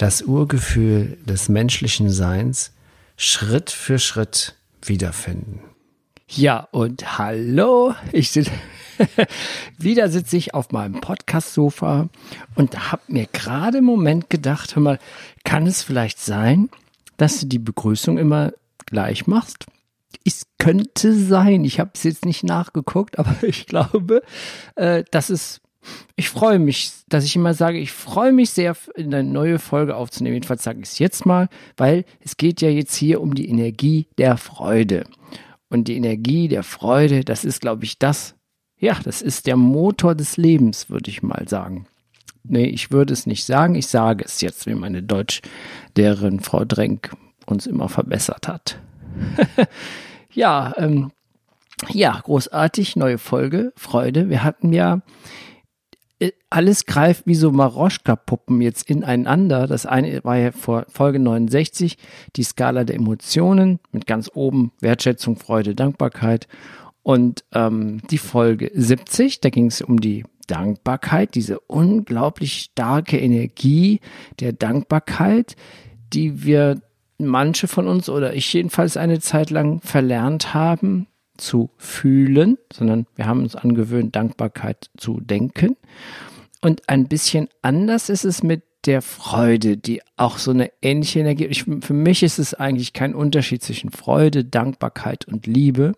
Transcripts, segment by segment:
das Urgefühl des menschlichen Seins Schritt für Schritt wiederfinden. Ja, und hallo, ich sitze wieder sitze ich auf meinem Podcast-Sofa und habe mir gerade im Moment gedacht, hör mal, kann es vielleicht sein, dass du die Begrüßung immer gleich machst? Es könnte sein, ich habe es jetzt nicht nachgeguckt, aber ich glaube, äh, dass es ich freue mich, dass ich immer sage, ich freue mich sehr, eine neue Folge aufzunehmen. Jedenfalls sage ich es jetzt mal, weil es geht ja jetzt hier um die Energie der Freude. Und die Energie der Freude, das ist, glaube ich, das, ja, das ist der Motor des Lebens, würde ich mal sagen. Nee, ich würde es nicht sagen, ich sage es jetzt, wie meine Deutschlehrerin Frau Drenk uns immer verbessert hat. ja, ähm, ja, großartig, neue Folge, Freude. Wir hatten ja alles greift wie so Maroschka-Puppen jetzt ineinander. Das eine war ja vor Folge 69, die Skala der Emotionen mit ganz oben Wertschätzung, Freude, Dankbarkeit. Und ähm, die Folge 70, da ging es um die Dankbarkeit, diese unglaublich starke Energie der Dankbarkeit, die wir manche von uns oder ich jedenfalls eine Zeit lang verlernt haben, zu fühlen, sondern wir haben uns angewöhnt, Dankbarkeit zu denken. Und ein bisschen anders ist es mit der Freude, die auch so eine ähnliche Energie. Ich, für mich ist es eigentlich kein Unterschied zwischen Freude, Dankbarkeit und Liebe.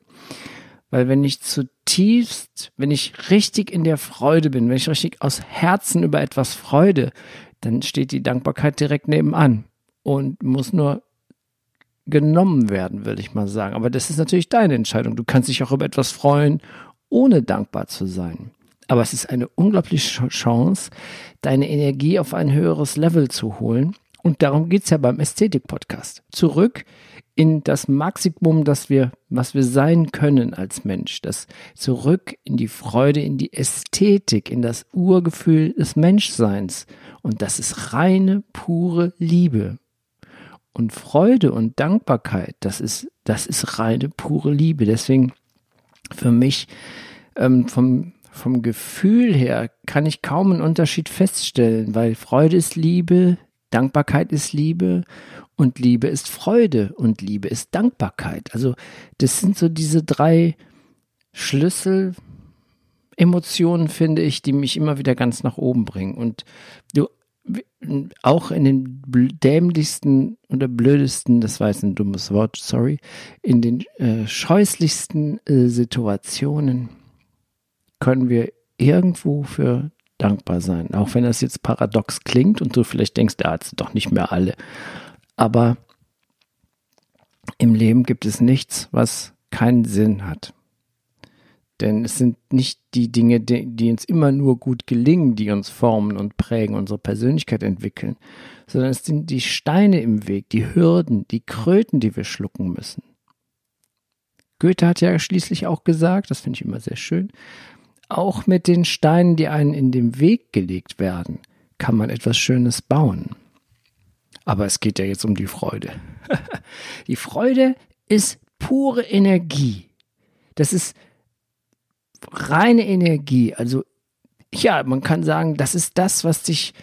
Weil wenn ich zutiefst, wenn ich richtig in der Freude bin, wenn ich richtig aus Herzen über etwas freude, dann steht die Dankbarkeit direkt nebenan und muss nur genommen werden, würde ich mal sagen. Aber das ist natürlich deine Entscheidung. Du kannst dich auch über etwas freuen, ohne dankbar zu sein. Aber es ist eine unglaubliche Chance, deine Energie auf ein höheres Level zu holen. Und darum geht es ja beim Ästhetik-Podcast. Zurück in das Maximum, das wir, was wir sein können als Mensch. Das zurück in die Freude, in die Ästhetik, in das Urgefühl des Menschseins. Und das ist reine, pure Liebe. Und Freude und Dankbarkeit, das ist, das ist reine, pure Liebe. Deswegen für mich ähm, vom, vom Gefühl her kann ich kaum einen Unterschied feststellen, weil Freude ist Liebe, Dankbarkeit ist Liebe und Liebe ist Freude und Liebe ist Dankbarkeit. Also das sind so diese drei Schlüssel, Emotionen, finde ich, die mich immer wieder ganz nach oben bringen. Und du auch in den dämlichsten oder blödesten, das war jetzt ein dummes Wort, sorry, in den äh, scheußlichsten äh, Situationen können wir irgendwo für dankbar sein. Auch wenn das jetzt paradox klingt und du vielleicht denkst, hat es doch nicht mehr alle. Aber im Leben gibt es nichts, was keinen Sinn hat. Denn es sind nicht die Dinge, die, die, uns immer nur gut gelingen, die uns formen und prägen, unsere Persönlichkeit entwickeln, sondern es sind die Steine im Weg, die Hürden, die Kröten, die wir schlucken müssen. Goethe hat ja schließlich auch gesagt, das finde ich immer sehr schön, auch mit den Steinen, die einen in den Weg gelegt werden, kann man etwas Schönes bauen. Aber es geht ja jetzt um die Freude. die Freude ist pure Energie. Das ist reine Energie. Also ja, man kann sagen, das ist das, was dich,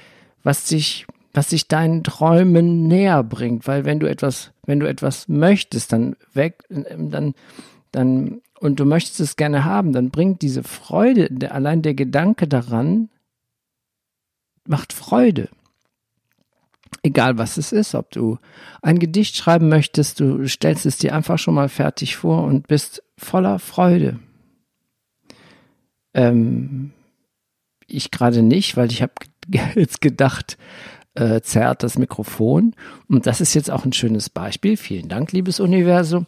was dich, was dich deinen Träumen näher bringt. Weil wenn du etwas, wenn du etwas möchtest, dann weg, dann, dann und du möchtest es gerne haben, dann bringt diese Freude, der, allein der Gedanke daran, macht Freude. Egal was es ist, ob du ein Gedicht schreiben möchtest, du stellst es dir einfach schon mal fertig vor und bist voller Freude. Ähm, ich gerade nicht, weil ich habe jetzt gedacht, äh, zerrt das Mikrofon. Und das ist jetzt auch ein schönes Beispiel. Vielen Dank, liebes Universum.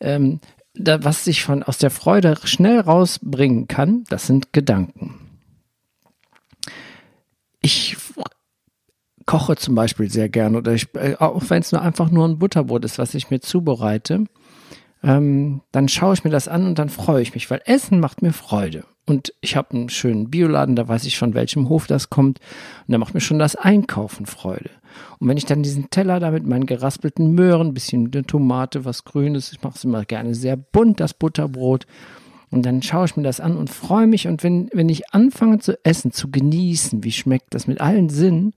Ähm, da, was sich von aus der Freude schnell rausbringen kann, das sind Gedanken. Ich koche zum Beispiel sehr gern oder ich, äh, auch wenn es nur einfach nur ein Butterbrot ist, was ich mir zubereite, ähm, dann schaue ich mir das an und dann freue ich mich, weil Essen macht mir Freude. Und ich habe einen schönen Bioladen, da weiß ich von welchem Hof das kommt. Und da macht mir schon das Einkaufen Freude. Und wenn ich dann diesen Teller da mit meinen geraspelten Möhren, bisschen eine Tomate, was Grünes, ich mache es immer gerne sehr bunt, das Butterbrot. Und dann schaue ich mir das an und freue mich. Und wenn, wenn ich anfange zu essen, zu genießen, wie schmeckt das mit allen Sinnen,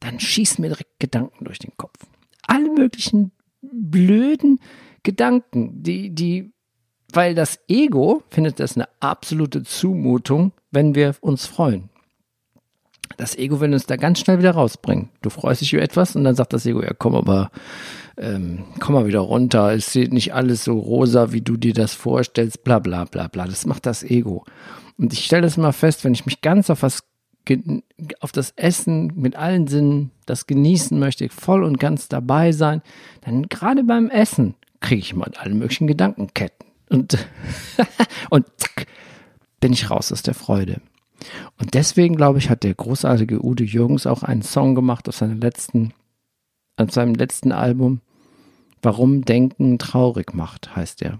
dann schießen mir direkt Gedanken durch den Kopf. Alle möglichen blöden Gedanken, die, die, weil das Ego findet das eine absolute Zumutung, wenn wir uns freuen. Das Ego will uns da ganz schnell wieder rausbringen. Du freust dich über etwas und dann sagt das Ego, ja komm aber, ähm, komm mal wieder runter, es sieht nicht alles so rosa, wie du dir das vorstellst, bla bla bla bla. Das macht das Ego. Und ich stelle das mal fest, wenn ich mich ganz auf was auf das Essen mit allen Sinnen, das genießen möchte, voll und ganz dabei sein, dann gerade beim Essen kriege ich mal alle möglichen Gedankenketten. Und, und zack, bin ich raus aus der Freude. Und deswegen, glaube ich, hat der großartige Udo Jürgens auch einen Song gemacht auf seinem letzten, auf seinem letzten Album. Warum Denken traurig macht, heißt er.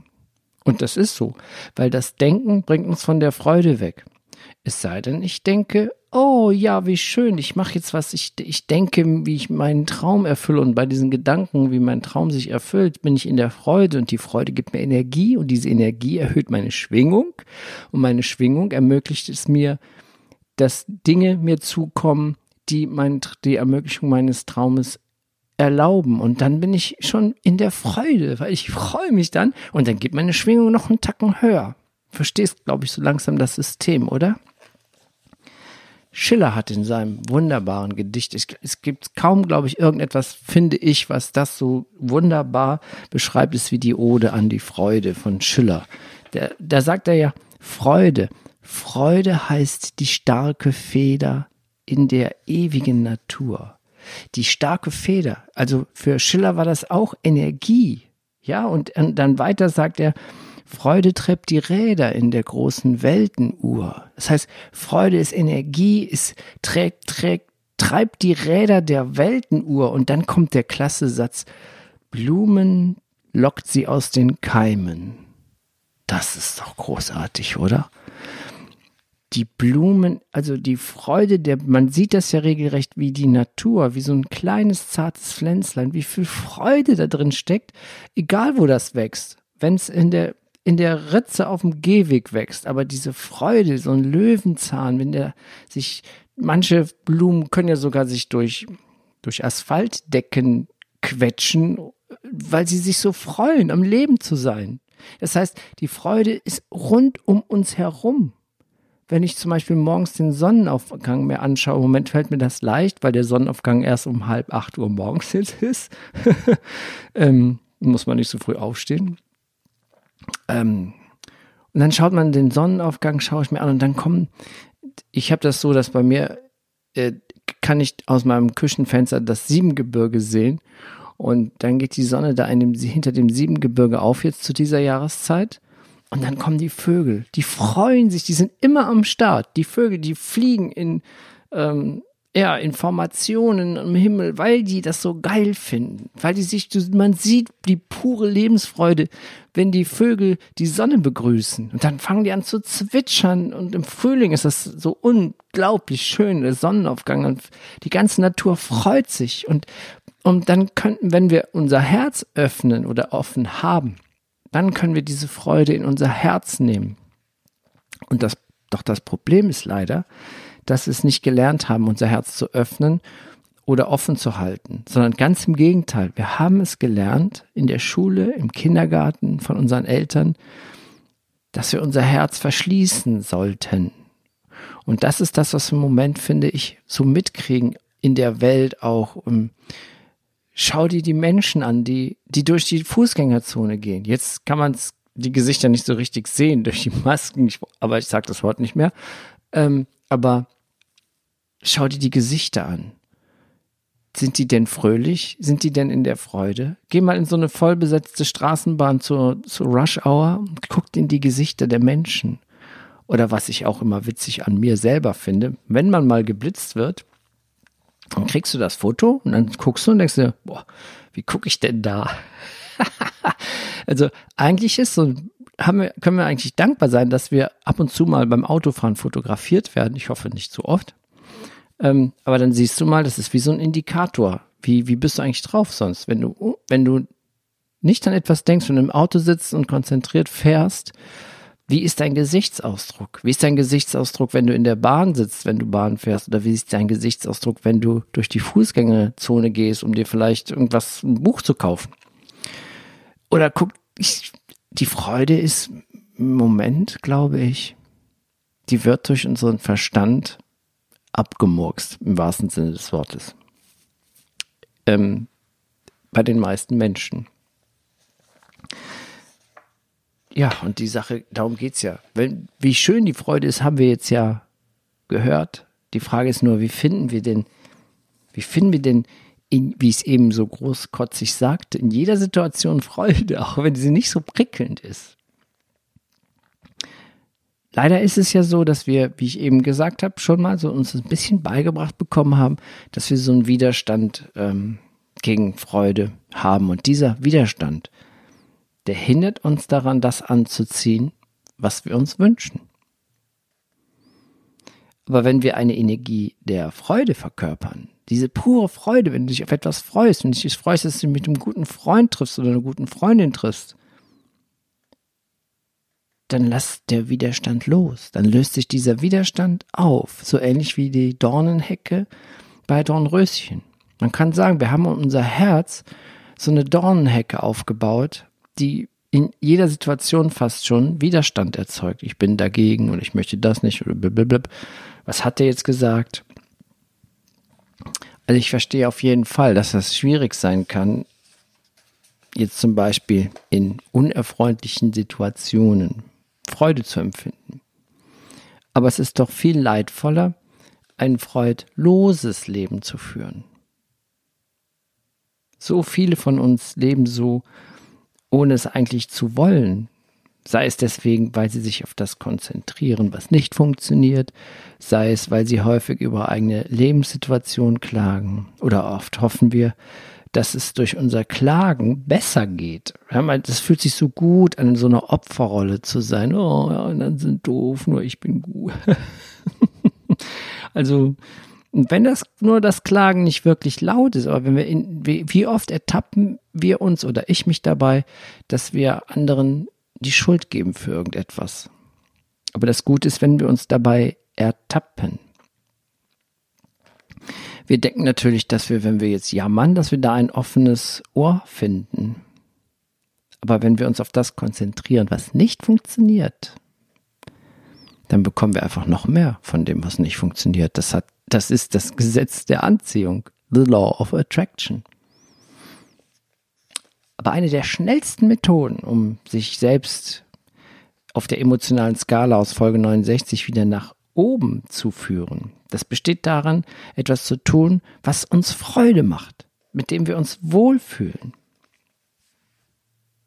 Und das ist so, weil das Denken bringt uns von der Freude weg. Es sei denn, ich denke, oh ja, wie schön, ich mache jetzt was, ich, ich denke, wie ich meinen Traum erfülle und bei diesen Gedanken, wie mein Traum sich erfüllt, bin ich in der Freude und die Freude gibt mir Energie und diese Energie erhöht meine Schwingung und meine Schwingung ermöglicht es mir, dass Dinge mir zukommen, die mein, die Ermöglichung meines Traumes erlauben und dann bin ich schon in der Freude, weil ich freue mich dann und dann geht meine Schwingung noch einen Tacken höher. Verstehst, glaube ich, so langsam das System, oder? Schiller hat in seinem wunderbaren Gedicht, es, es gibt kaum, glaube ich, irgendetwas, finde ich, was das so wunderbar beschreibt, ist wie die Ode an die Freude von Schiller. Da sagt er ja, Freude. Freude heißt die starke Feder in der ewigen Natur. Die starke Feder. Also für Schiller war das auch Energie. Ja, und, und dann weiter sagt er, Freude treibt die Räder in der großen Weltenuhr. Das heißt, Freude ist Energie, ist trägt, trägt, treibt die Räder der Weltenuhr und dann kommt der klasse Satz, Blumen lockt sie aus den Keimen. Das ist doch großartig, oder? Die Blumen, also die Freude der, man sieht das ja regelrecht wie die Natur, wie so ein kleines zartes Pflänzlein, wie viel Freude da drin steckt, egal wo das wächst. Wenn es in der in der Ritze auf dem Gehweg wächst, aber diese Freude, so ein Löwenzahn, wenn der sich, manche Blumen können ja sogar sich durch, durch Asphaltdecken quetschen, weil sie sich so freuen, am Leben zu sein. Das heißt, die Freude ist rund um uns herum. Wenn ich zum Beispiel morgens den Sonnenaufgang mir anschaue, im Moment fällt mir das leicht, weil der Sonnenaufgang erst um halb acht Uhr morgens jetzt ist. ähm, muss man nicht so früh aufstehen. Ähm, und dann schaut man den Sonnenaufgang, schaue ich mir an und dann kommen, ich habe das so, dass bei mir äh, kann ich aus meinem Küchenfenster das Siebengebirge sehen und dann geht die Sonne da dem, hinter dem Siebengebirge auf jetzt zu dieser Jahreszeit. Und dann kommen die Vögel, die freuen sich, die sind immer am Start. Die Vögel, die fliegen in, ähm, ja, Informationen im Himmel, weil die das so geil finden, weil die sich, man sieht die pure Lebensfreude, wenn die Vögel die Sonne begrüßen. Und dann fangen die an zu zwitschern und im Frühling ist das so unglaublich schön, der Sonnenaufgang und die ganze Natur freut sich. Und, und dann könnten, wenn wir unser Herz öffnen oder offen haben, dann können wir diese Freude in unser Herz nehmen. Und das, doch das Problem ist leider, dass wir es nicht gelernt haben, unser Herz zu öffnen oder offen zu halten, sondern ganz im Gegenteil. Wir haben es gelernt in der Schule, im Kindergarten, von unseren Eltern, dass wir unser Herz verschließen sollten. Und das ist das, was wir im Moment, finde ich, so mitkriegen in der Welt auch. Schau dir die Menschen an, die, die durch die Fußgängerzone gehen. Jetzt kann man die Gesichter nicht so richtig sehen durch die Masken, ich, aber ich sage das Wort nicht mehr. Ähm, aber Schau dir die Gesichter an. Sind die denn fröhlich? Sind die denn in der Freude? Geh mal in so eine vollbesetzte Straßenbahn zur, zur Rush Hour und guck in die Gesichter der Menschen. Oder was ich auch immer witzig an mir selber finde, wenn man mal geblitzt wird, Dann kriegst du das Foto und dann guckst du und denkst dir, boah, wie gucke ich denn da? also eigentlich ist so, wir, können wir eigentlich dankbar sein, dass wir ab und zu mal beim Autofahren fotografiert werden. Ich hoffe nicht zu oft. Ähm, aber dann siehst du mal, das ist wie so ein Indikator. Wie, wie bist du eigentlich drauf sonst? Wenn du, wenn du nicht an etwas denkst und im Auto sitzt und konzentriert fährst, wie ist dein Gesichtsausdruck? Wie ist dein Gesichtsausdruck, wenn du in der Bahn sitzt, wenn du Bahn fährst? Oder wie ist dein Gesichtsausdruck, wenn du durch die Fußgängerzone gehst, um dir vielleicht irgendwas, ein Buch zu kaufen? Oder guck, ich, die Freude ist im Moment, glaube ich, die wird durch unseren Verstand abgemurkst, im wahrsten Sinne des Wortes. Ähm, bei den meisten Menschen. Ja, und die Sache, darum geht's ja. Wenn, wie schön die Freude ist, haben wir jetzt ja gehört. Die Frage ist nur, wie finden wir denn, wie finden wir denn, in, wie es eben so großkotzig sagte, in jeder Situation Freude, auch wenn sie nicht so prickelnd ist. Leider ist es ja so, dass wir, wie ich eben gesagt habe, schon mal so uns ein bisschen beigebracht bekommen haben, dass wir so einen Widerstand ähm, gegen Freude haben. Und dieser Widerstand, der hindert uns daran, das anzuziehen, was wir uns wünschen. Aber wenn wir eine Energie der Freude verkörpern, diese pure Freude, wenn du dich auf etwas freust, wenn du dich freust, dass du mit einem guten Freund triffst oder einer guten Freundin triffst, dann lass der Widerstand los. Dann löst sich dieser Widerstand auf. So ähnlich wie die Dornenhecke bei Dornröschen. Man kann sagen, wir haben unser Herz so eine Dornenhecke aufgebaut, die in jeder Situation fast schon Widerstand erzeugt. Ich bin dagegen und ich möchte das nicht. Was hat er jetzt gesagt? Also ich verstehe auf jeden Fall, dass das schwierig sein kann, jetzt zum Beispiel in unerfreulichen Situationen Freude zu empfinden. Aber es ist doch viel leidvoller, ein freudloses Leben zu führen. So viele von uns leben so, ohne es eigentlich zu wollen. Sei es deswegen, weil sie sich auf das konzentrieren, was nicht funktioniert, sei es, weil sie häufig über eigene Lebenssituation klagen. Oder oft hoffen wir, dass es durch unser Klagen besser geht. Das fühlt sich so gut an, so einer Opferrolle zu sein. Oh, ja, anderen sind doof, nur ich bin gut. also, wenn das nur das Klagen nicht wirklich laut ist, aber wenn wir in, wie oft ertappen wir uns oder ich mich dabei, dass wir anderen die Schuld geben für irgendetwas. Aber das Gute ist, wenn wir uns dabei ertappen. Wir denken natürlich, dass wir, wenn wir jetzt jammern, dass wir da ein offenes Ohr finden. Aber wenn wir uns auf das konzentrieren, was nicht funktioniert, dann bekommen wir einfach noch mehr von dem, was nicht funktioniert. Das hat, das ist das Gesetz der Anziehung, the law of attraction. Aber eine der schnellsten Methoden, um sich selbst auf der emotionalen Skala aus Folge 69 wieder nach oben zu führen, das besteht darin, etwas zu tun, was uns Freude macht, mit dem wir uns wohlfühlen.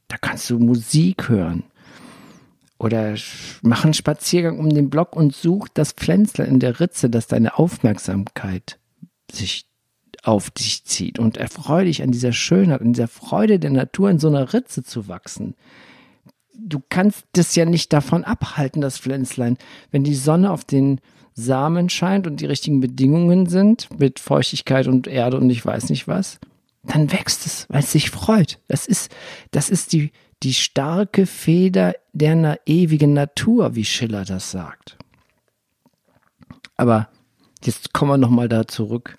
Da kannst du Musik hören oder mach einen Spaziergang um den Block und such das Pflänzler in der Ritze, das deine Aufmerksamkeit sich auf dich zieht und erfreue dich an dieser Schönheit, an dieser Freude der Natur in so einer Ritze zu wachsen. Du kannst das ja nicht davon abhalten, das Pflänzlein, wenn die Sonne auf den Samen scheint und die richtigen Bedingungen sind, mit Feuchtigkeit und Erde und ich weiß nicht was, dann wächst es, weil es sich freut. Das ist, das ist die, die starke Feder der ewigen Natur, wie Schiller das sagt. Aber jetzt kommen wir nochmal da zurück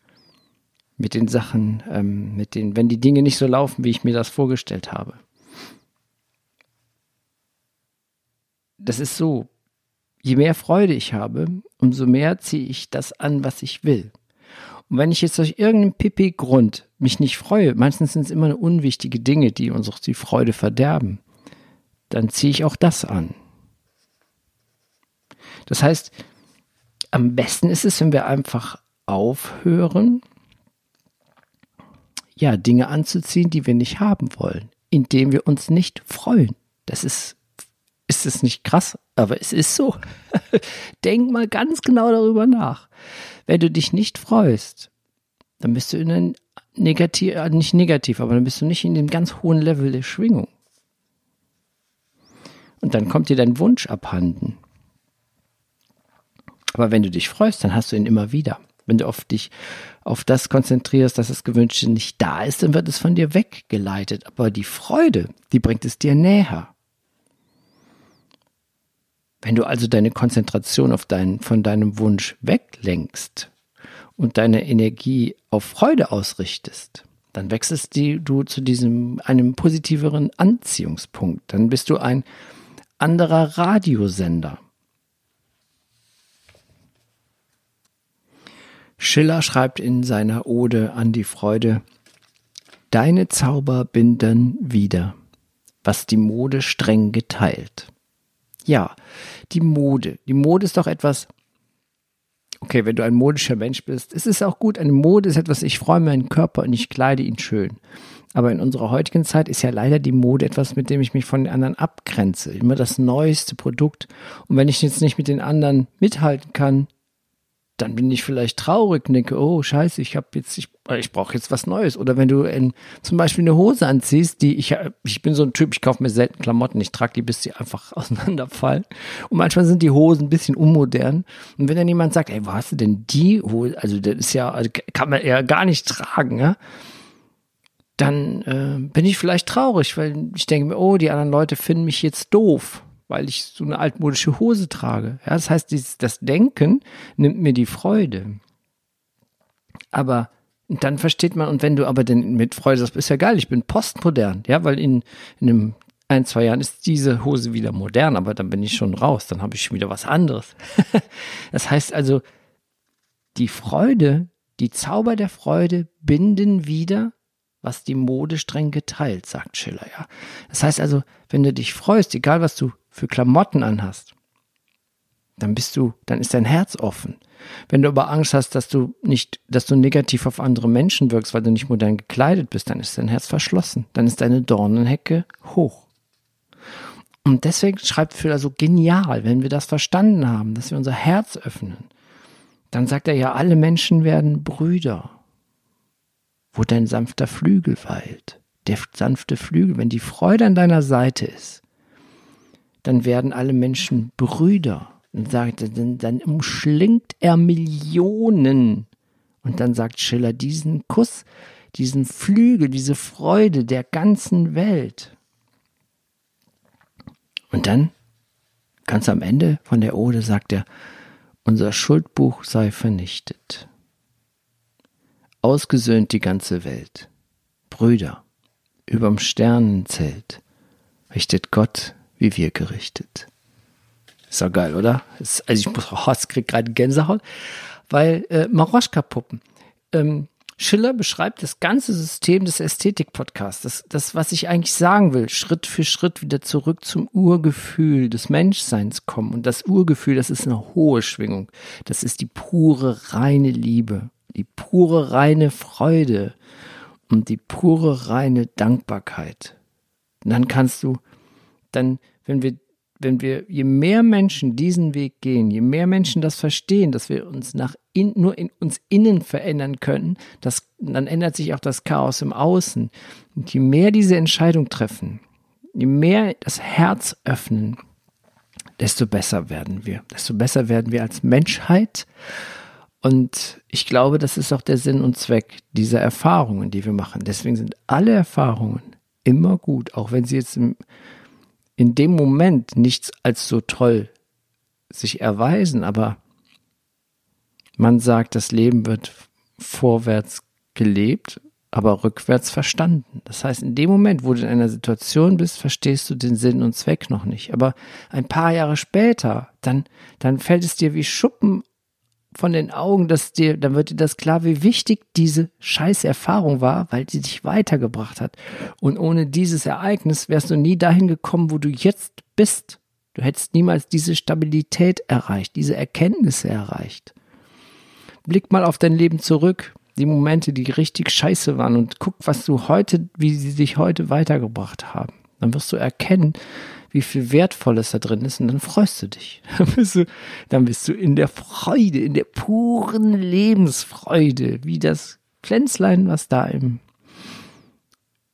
mit den Sachen, ähm, mit den, wenn die Dinge nicht so laufen, wie ich mir das vorgestellt habe. Das ist so, je mehr Freude ich habe, umso mehr ziehe ich das an, was ich will. Und wenn ich jetzt durch irgendeinen Pipi-Grund mich nicht freue, meistens sind es immer unwichtige Dinge, die uns auch die Freude verderben, dann ziehe ich auch das an. Das heißt, am besten ist es, wenn wir einfach aufhören, ja, Dinge anzuziehen, die wir nicht haben wollen, indem wir uns nicht freuen. Das ist ist es nicht krass? Aber es ist so. Denk mal ganz genau darüber nach. Wenn du dich nicht freust, dann bist du in einem negativ, äh, nicht negativ, aber dann bist du nicht in dem ganz hohen Level der Schwingung. Und dann kommt dir dein Wunsch abhanden. Aber wenn du dich freust, dann hast du ihn immer wieder. Wenn du auf dich, auf das konzentrierst, dass das Gewünschte nicht da ist, dann wird es von dir weggeleitet. Aber die Freude, die bringt es dir näher. Wenn du also deine Konzentration auf deinen, von deinem Wunsch weglenkst und deine Energie auf Freude ausrichtest, dann wechselst du zu diesem, einem positiveren Anziehungspunkt. Dann bist du ein anderer Radiosender. Schiller schreibt in seiner Ode an die Freude, Deine Zauber binden wieder, was die Mode streng geteilt. Ja, die Mode. Die Mode ist doch etwas, okay, wenn du ein modischer Mensch bist, es ist auch gut, eine Mode ist etwas, ich freue meinen Körper und ich kleide ihn schön. Aber in unserer heutigen Zeit ist ja leider die Mode etwas, mit dem ich mich von den anderen abgrenze. Immer das neueste Produkt. Und wenn ich jetzt nicht mit den anderen mithalten kann, dann bin ich vielleicht traurig und denke, oh scheiße, ich habe jetzt, ich, ich brauche jetzt was Neues. Oder wenn du in, zum Beispiel eine Hose anziehst, die ich, ich bin so ein Typ, ich kaufe mir selten Klamotten, ich trage die, bis die einfach auseinanderfallen. Und manchmal sind die Hosen ein bisschen unmodern. Und wenn dann jemand sagt, ey, wo hast du denn die Hose? Also das ist ja, also kann man ja gar nicht tragen, ja dann äh, bin ich vielleicht traurig, weil ich denke mir, oh, die anderen Leute finden mich jetzt doof weil ich so eine altmodische Hose trage. Ja, das heißt, dieses, das Denken nimmt mir die Freude. Aber dann versteht man, und wenn du aber denn mit Freude sagst, ist ja geil, ich bin postmodern, ja, weil in, in einem ein, zwei Jahren ist diese Hose wieder modern, aber dann bin ich schon raus, dann habe ich schon wieder was anderes. das heißt also, die Freude, die Zauber der Freude binden wieder was die Mode streng geteilt, sagt Schiller, ja. Das heißt also, wenn du dich freust, egal was du für Klamotten anhast, dann bist du, dann ist dein Herz offen. Wenn du aber Angst hast, dass du nicht, dass du negativ auf andere Menschen wirkst, weil du nicht modern gekleidet bist, dann ist dein Herz verschlossen. Dann ist deine Dornenhecke hoch. Und deswegen schreibt Schiller so genial, wenn wir das verstanden haben, dass wir unser Herz öffnen, dann sagt er ja, alle Menschen werden Brüder wo dein sanfter Flügel weilt. Der sanfte Flügel, wenn die Freude an deiner Seite ist, dann werden alle Menschen Brüder. Und sagt, dann, dann umschlingt er Millionen. Und dann sagt Schiller, diesen Kuss, diesen Flügel, diese Freude der ganzen Welt. Und dann, ganz am Ende von der Ode, sagt er, unser Schuldbuch sei vernichtet ausgesöhnt die ganze Welt. Brüder, überm Sternenzelt richtet Gott, wie wir gerichtet. Ist doch geil, oder? also ich muss, oh, krieg gerade Gänsehaut, weil äh, Maroschka-Puppen. Ähm, Schiller beschreibt das ganze System des Ästhetik-Podcasts. Das, das, was ich eigentlich sagen will, Schritt für Schritt wieder zurück zum Urgefühl des Menschseins kommen. Und das Urgefühl, das ist eine hohe Schwingung. Das ist die pure, reine Liebe die pure reine Freude und die pure reine Dankbarkeit. Und dann kannst du, dann, wenn wir, wenn wir, je mehr Menschen diesen Weg gehen, je mehr Menschen das verstehen, dass wir uns nach in, nur in uns innen verändern können, das, dann ändert sich auch das Chaos im Außen. Und je mehr diese Entscheidung treffen, je mehr das Herz öffnen, desto besser werden wir. Desto besser werden wir als Menschheit und ich glaube, das ist auch der Sinn und Zweck dieser Erfahrungen, die wir machen. Deswegen sind alle Erfahrungen immer gut, auch wenn sie jetzt im, in dem Moment nichts als so toll sich erweisen, aber man sagt, das Leben wird vorwärts gelebt, aber rückwärts verstanden. Das heißt, in dem Moment, wo du in einer Situation bist, verstehst du den Sinn und Zweck noch nicht. Aber ein paar Jahre später, dann, dann fällt es dir wie Schuppen von den Augen, dass dir, dann wird dir das klar, wie wichtig diese scheiß Erfahrung war, weil sie dich weitergebracht hat. Und ohne dieses Ereignis wärst du nie dahin gekommen, wo du jetzt bist. Du hättest niemals diese Stabilität erreicht, diese Erkenntnisse erreicht. Blick mal auf dein Leben zurück, die Momente, die richtig scheiße waren und guck, was du heute, wie sie dich heute weitergebracht haben. Dann wirst du erkennen, wie viel Wertvolles da drin ist und dann freust du dich. Dann bist du, dann bist du in der Freude, in der puren Lebensfreude, wie das Pflänzlein, was da im,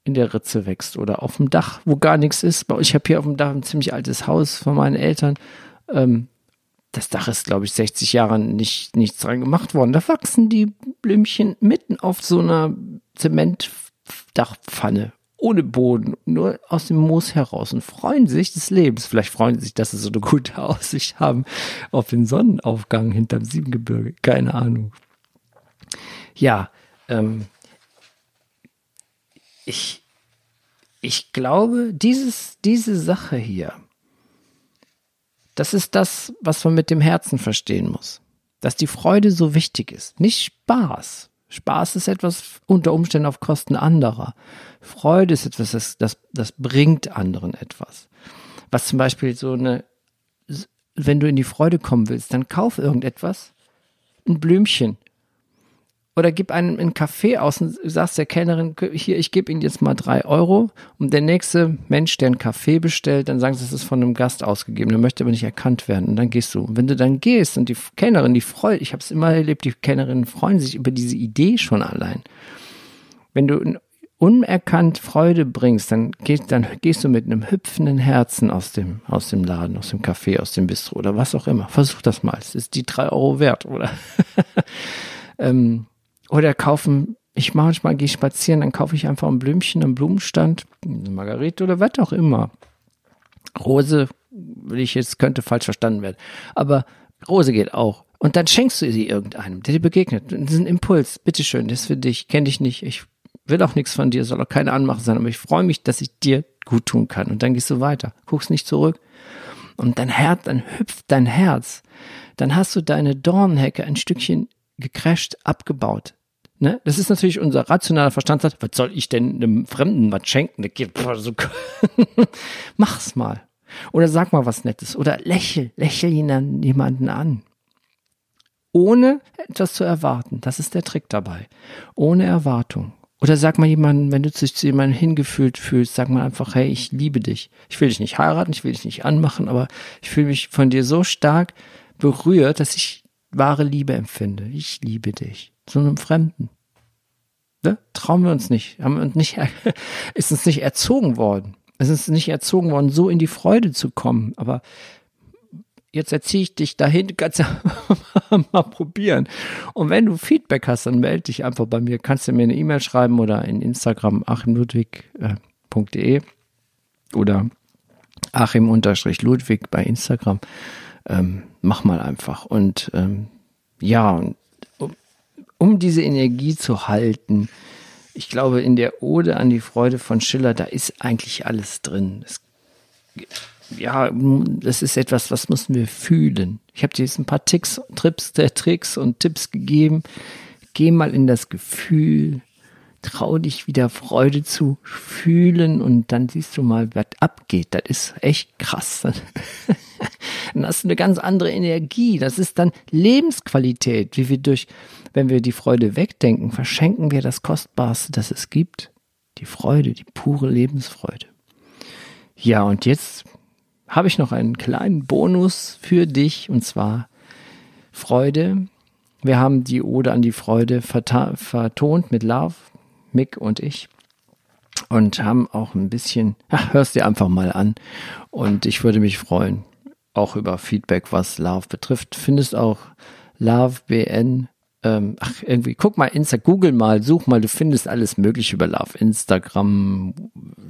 in der Ritze wächst oder auf dem Dach, wo gar nichts ist. Ich habe hier auf dem Dach ein ziemlich altes Haus von meinen Eltern. Ähm, das Dach ist, glaube ich, 60 Jahre nicht, nichts dran gemacht worden. Da wachsen die Blümchen mitten auf so einer Zementdachpfanne ohne Boden, nur aus dem Moos heraus und freuen sich des Lebens. Vielleicht freuen sie sich, dass sie so eine gute Aussicht haben auf den Sonnenaufgang hinterm Siebengebirge. Keine Ahnung. Ja, ähm, ich, ich glaube, dieses, diese Sache hier, das ist das, was man mit dem Herzen verstehen muss. Dass die Freude so wichtig ist. Nicht Spaß. Spaß ist etwas unter Umständen auf Kosten anderer. Freude ist etwas, das, das, das bringt anderen etwas. Was zum Beispiel so eine, wenn du in die Freude kommen willst, dann kauf irgendetwas, ein Blümchen, oder gib einem einen Kaffee aus und sagst der Kellnerin, hier, ich gebe Ihnen jetzt mal drei Euro. Und der nächste Mensch, der einen Kaffee bestellt, dann sagen sie, es ist von einem Gast ausgegeben, der möchte aber nicht erkannt werden. Und dann gehst du. Und wenn du dann gehst und die Kellnerin, die freut, ich habe es immer erlebt, die Kellnerinnen freuen sich über diese Idee schon allein. Wenn du unerkannt Freude bringst, dann gehst, dann gehst du mit einem hüpfenden Herzen aus dem, aus dem Laden, aus dem Café, aus dem Bistro oder was auch immer. Versuch das mal. Es ist die drei Euro wert, oder? ähm, oder kaufen, ich manchmal gehe spazieren, dann kaufe ich einfach ein Blümchen am Blumenstand, eine Margarete oder was auch immer. Rose, will ich jetzt, könnte falsch verstanden werden. Aber Rose geht auch. Und dann schenkst du sie irgendeinem, der dir begegnet. Das ist ein Impuls. Bitteschön, das ist für dich. Kenn dich nicht. Ich will auch nichts von dir, soll auch keine Anmache sein. Aber ich freue mich, dass ich dir gut tun kann. Und dann gehst du weiter. Guckst nicht zurück. Und dein Herz, dann hüpft dein Herz. Dann hast du deine Dornhecke ein Stückchen gecrasht, abgebaut. Ne? Das ist natürlich unser rationaler Verstand sagt, was soll ich denn einem Fremden was schenken? Mach's mal. Oder sag mal was Nettes. Oder lächel, lächel ihn jemanden an. Ohne etwas zu erwarten. Das ist der Trick dabei. Ohne Erwartung. Oder sag mal jemanden, wenn du dich zu jemandem hingefühlt fühlst, sag mal einfach, hey, ich liebe dich. Ich will dich nicht heiraten, ich will dich nicht anmachen, aber ich fühle mich von dir so stark berührt, dass ich wahre Liebe empfinde. Ich liebe dich. Zu einem Fremden. Ne? Trauen wir uns nicht. Haben wir uns nicht, ist uns nicht erzogen worden. Es ist nicht erzogen worden, so in die Freude zu kommen. Aber jetzt erziehe ich dich dahin, kannst ja mal probieren. Und wenn du Feedback hast, dann melde dich einfach bei mir. Kannst du mir eine E-Mail schreiben oder in Instagram achimludwig.de oder achim-ludwig bei Instagram ähm, mach mal einfach. Und ähm, ja, um, um diese Energie zu halten, ich glaube, in der Ode an die Freude von Schiller, da ist eigentlich alles drin. Es, ja, das ist etwas, was müssen wir fühlen. Ich habe dir jetzt ein paar Ticks, Trips, äh, Tricks und Tipps gegeben. Geh mal in das Gefühl, trau dich wieder Freude zu fühlen und dann siehst du mal, was abgeht. Das ist echt krass. dann hast du eine ganz andere Energie. Das ist dann Lebensqualität, wie wir durch, wenn wir die Freude wegdenken, verschenken wir das Kostbarste, das es gibt. Die Freude, die pure Lebensfreude. Ja, und jetzt habe ich noch einen kleinen Bonus für dich und zwar Freude. Wir haben die Ode an die Freude vertont mit Love, Mick und ich und haben auch ein bisschen, ach, hörst dir einfach mal an und ich würde mich freuen, auch über Feedback, was Love betrifft. Findest auch Love BN ähm, ach, irgendwie, guck mal, Insta, google mal, such mal, du findest alles mögliche über Love. Instagram,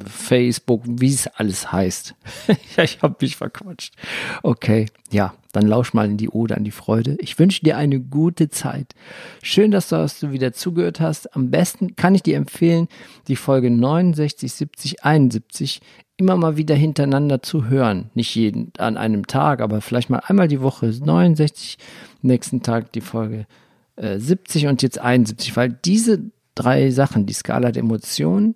Facebook, wie es alles heißt. ja, ich habe mich verquatscht. Okay, ja, dann lausch mal in die Ode an die Freude. Ich wünsche dir eine gute Zeit. Schön, dass du, dass du wieder zugehört hast. Am besten kann ich dir empfehlen, die Folge 69, 70, 71 immer mal wieder hintereinander zu hören. Nicht jeden an einem Tag, aber vielleicht mal einmal die Woche 69, nächsten Tag die Folge 70 äh, und jetzt 71, weil diese drei Sachen, die Skala der Emotionen,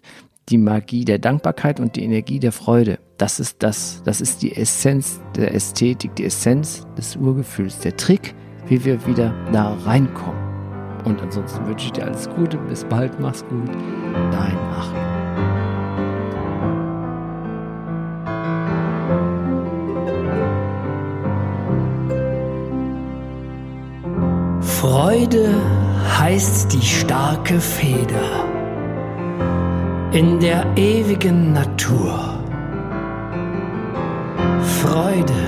die Magie der Dankbarkeit und die Energie der Freude, das ist das, das ist die Essenz der Ästhetik, die Essenz des Urgefühls, der Trick, wie wir wieder da reinkommen. Und ansonsten wünsche ich dir alles Gute, bis bald, mach's gut, dein Achim. Freude heißt die starke Feder in der ewigen Natur. Freude,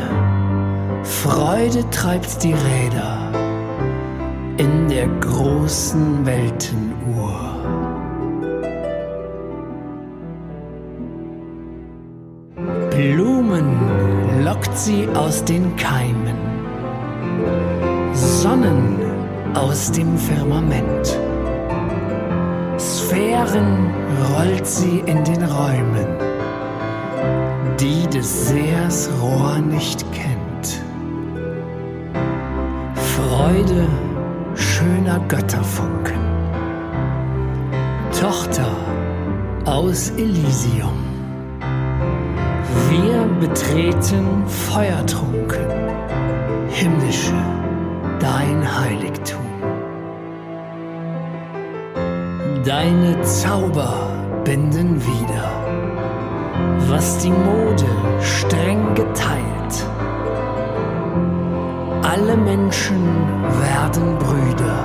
Freude treibt die Räder in der großen Weltenuhr. Blumen lockt sie aus den Keimen, Sonnen aus dem Firmament. Sphären rollt sie in den Räumen, die des Seers Rohr nicht kennt. Freude schöner Götterfunken, Tochter aus Elysium. Wir betreten feuertrunken, himmlische, dein Heiligtum. Deine Zauber binden wieder, was die Mode streng geteilt. Alle Menschen werden Brüder,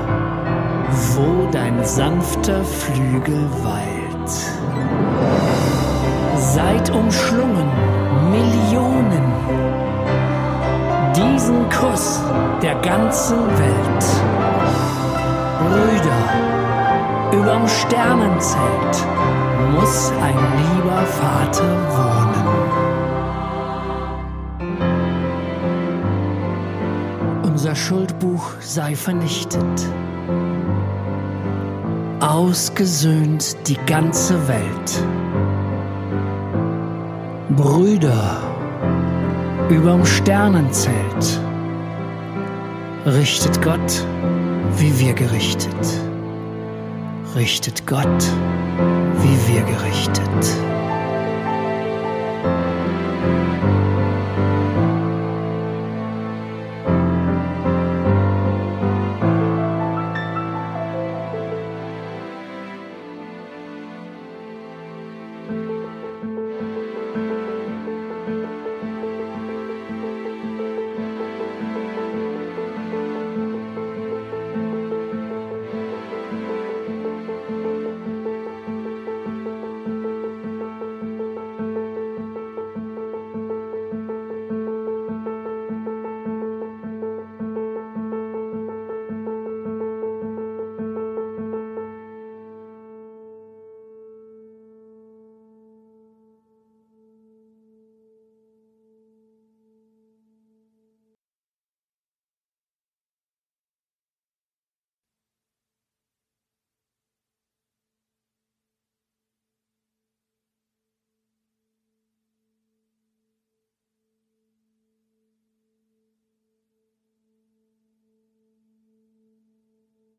wo dein sanfter Flügel weilt. Seid umschlungen, Millionen, diesen Kuss der ganzen Welt. Brüder, überm Sternenzelt muss ein lieber Vater wohnen. Unser Schuldbuch sei vernichtet. Ausgesöhnt die ganze Welt. Brüder überm Sternenzelt richtet Gott, wie wir gerichtet. Richtet Gott, wie wir gerichtet.